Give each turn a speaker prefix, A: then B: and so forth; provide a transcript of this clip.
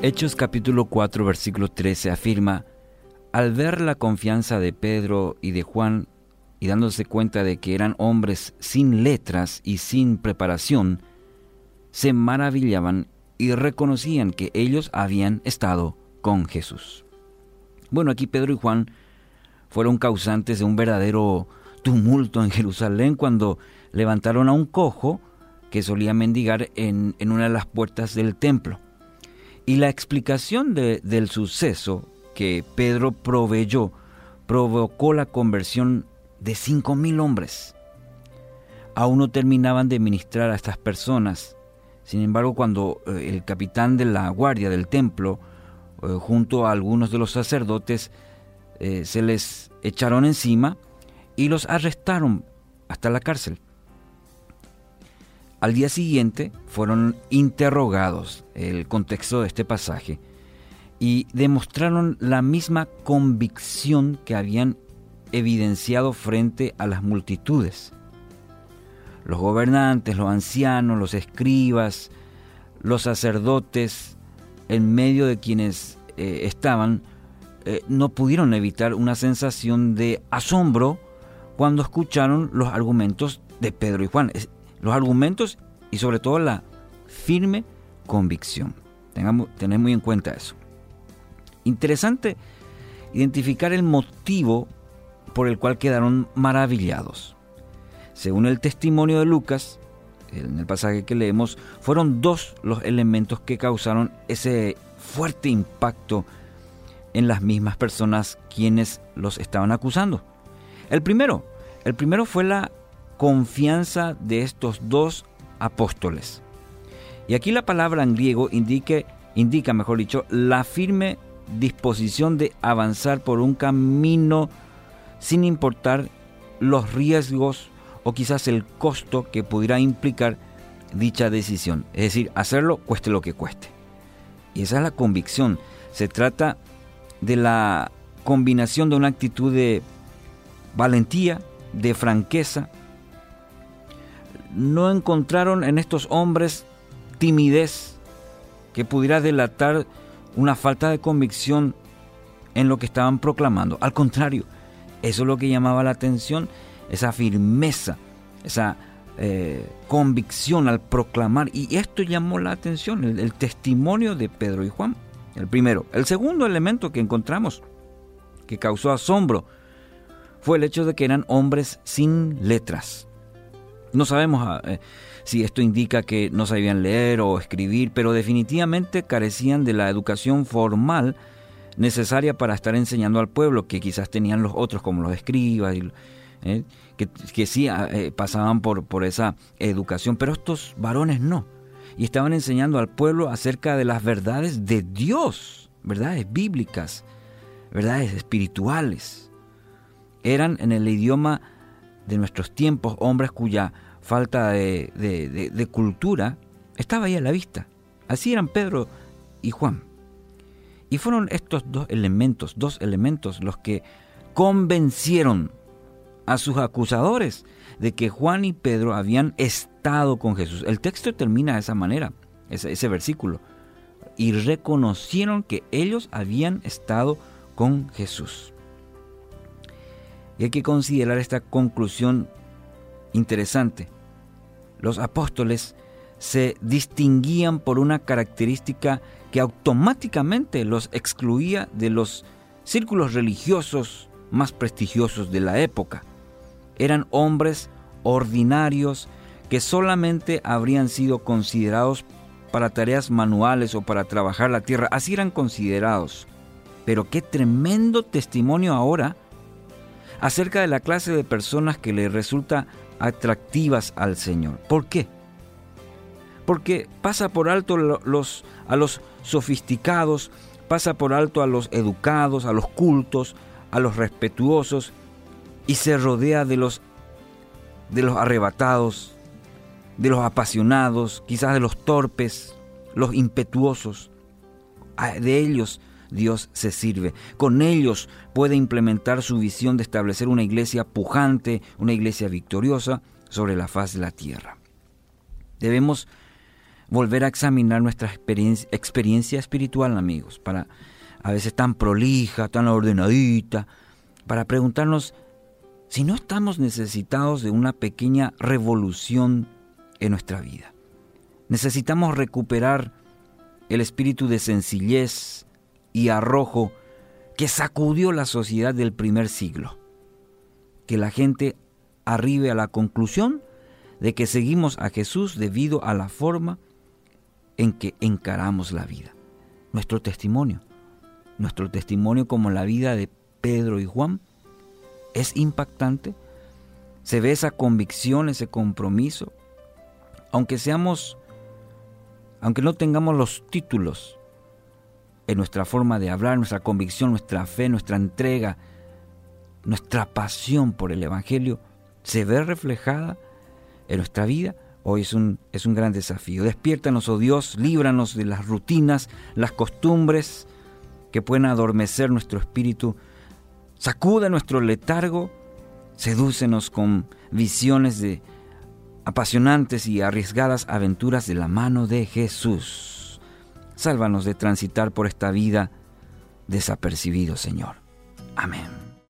A: Hechos capítulo 4 versículo 13 afirma, al ver la confianza de Pedro y de Juan y dándose cuenta de que eran hombres sin letras y sin preparación, se maravillaban y reconocían que ellos habían estado con Jesús. Bueno, aquí Pedro y Juan fueron causantes de un verdadero tumulto en Jerusalén cuando levantaron a un cojo que solía mendigar en, en una de las puertas del templo. Y la explicación del suceso que Pedro proveyó provocó la conversión de cinco mil hombres. Aún no terminaban de ministrar a estas personas. Sin embargo, cuando eh, el capitán de la guardia del templo, eh, junto a algunos de los sacerdotes, eh, se les echaron encima y los arrestaron hasta la cárcel. Al día siguiente fueron interrogados, el contexto de este pasaje, y demostraron la misma convicción que habían evidenciado frente a las multitudes. Los gobernantes, los ancianos, los escribas, los sacerdotes, en medio de quienes eh, estaban, eh, no pudieron evitar una sensación de asombro cuando escucharon los argumentos de Pedro y Juan los argumentos y sobre todo la firme convicción. Tengamos, tener muy en cuenta eso. Interesante identificar el motivo por el cual quedaron maravillados. Según el testimonio de Lucas, en el pasaje que leemos, fueron dos los elementos que causaron ese fuerte impacto en las mismas personas quienes los estaban acusando. El primero, el primero fue la confianza de estos dos apóstoles. Y aquí la palabra en griego indique, indica, mejor dicho, la firme disposición de avanzar por un camino sin importar los riesgos o quizás el costo que pudiera implicar dicha decisión. Es decir, hacerlo cueste lo que cueste. Y esa es la convicción. Se trata de la combinación de una actitud de valentía, de franqueza, no encontraron en estos hombres timidez que pudiera delatar una falta de convicción en lo que estaban proclamando. Al contrario, eso es lo que llamaba la atención, esa firmeza, esa eh, convicción al proclamar. Y esto llamó la atención, el, el testimonio de Pedro y Juan. El primero. El segundo elemento que encontramos, que causó asombro, fue el hecho de que eran hombres sin letras. No sabemos ah, eh, si esto indica que no sabían leer o escribir, pero definitivamente carecían de la educación formal necesaria para estar enseñando al pueblo, que quizás tenían los otros como los escribas, eh, que, sí ah, eh, pasaban por, por esa educación, pero estos varones no. Y estaban enseñando al pueblo acerca de las verdades de Dios, verdades bíblicas, verdades espirituales. Eran en el idioma de nuestros tiempos, hombres cuya falta de, cultura estaba ahí a la vista. Así eran Pedro y Juan. Y fueron estos dos elementos, dos elementos los que convencieron a sus acusadores de que Juan y Pedro habían estado con Jesús. El texto termina de esa manera, ese, ese versículo. Y reconocieron que ellos habían estado con Jesús. Y hay que considerar esta conclusión interesante. Los apóstoles se distinguían por una característica que automáticamente los excluía de los círculos religiosos más prestigiosos de la época. Eran hombres ordinarios que solamente habrían sido considerados para tareas manuales o para trabajar la tierra. Así eran considerados. Pero qué tremendo testimonio ahora acerca de la clase de personas que le resulta atractivas al Señor. ¿Por qué? Porque pasa por alto los, a los sofisticados, pasa por alto a los educados, a los cultos, a los respetuosos y se rodea de los de los arrebatados, de los apasionados, quizás de los torpes, los impetuosos. De ellos Dios se sirve. Con ellos puede implementar su visión de establecer una iglesia pujante, una iglesia victoriosa sobre la faz de la tierra. Debemos volver a examinar nuestra experiencia, experiencia espiritual, amigos, para a veces tan prolija, tan ordenadita, para preguntarnos si no estamos necesitados de una pequeña revolución en nuestra vida. Necesitamos recuperar el espíritu de sencillez y arrojo que sacudió la sociedad del primer siglo. Que la gente arribe a la conclusión de que seguimos a Jesús debido a la forma en que encaramos la vida. Nuestro testimonio, nuestro testimonio como la vida de Pedro y Juan, es impactante. Se ve esa convicción, ese compromiso. Aunque seamos, aunque no tengamos los títulos en nuestra forma de hablar, nuestra convicción, nuestra fe, nuestra entrega, nuestra pasión por el Evangelio, se ve reflejada en nuestra vida. Hoy es un, es un gran desafío. Despiértanos, oh Dios, líbranos de las rutinas, las costumbres que pueden adormecer nuestro espíritu. Sacuda nuestro letargo, sedúcenos con visiones de apasionantes y arriesgadas aventuras de la mano de Jesús. Sálvanos de transitar por esta vida desapercibido, Señor. Amén.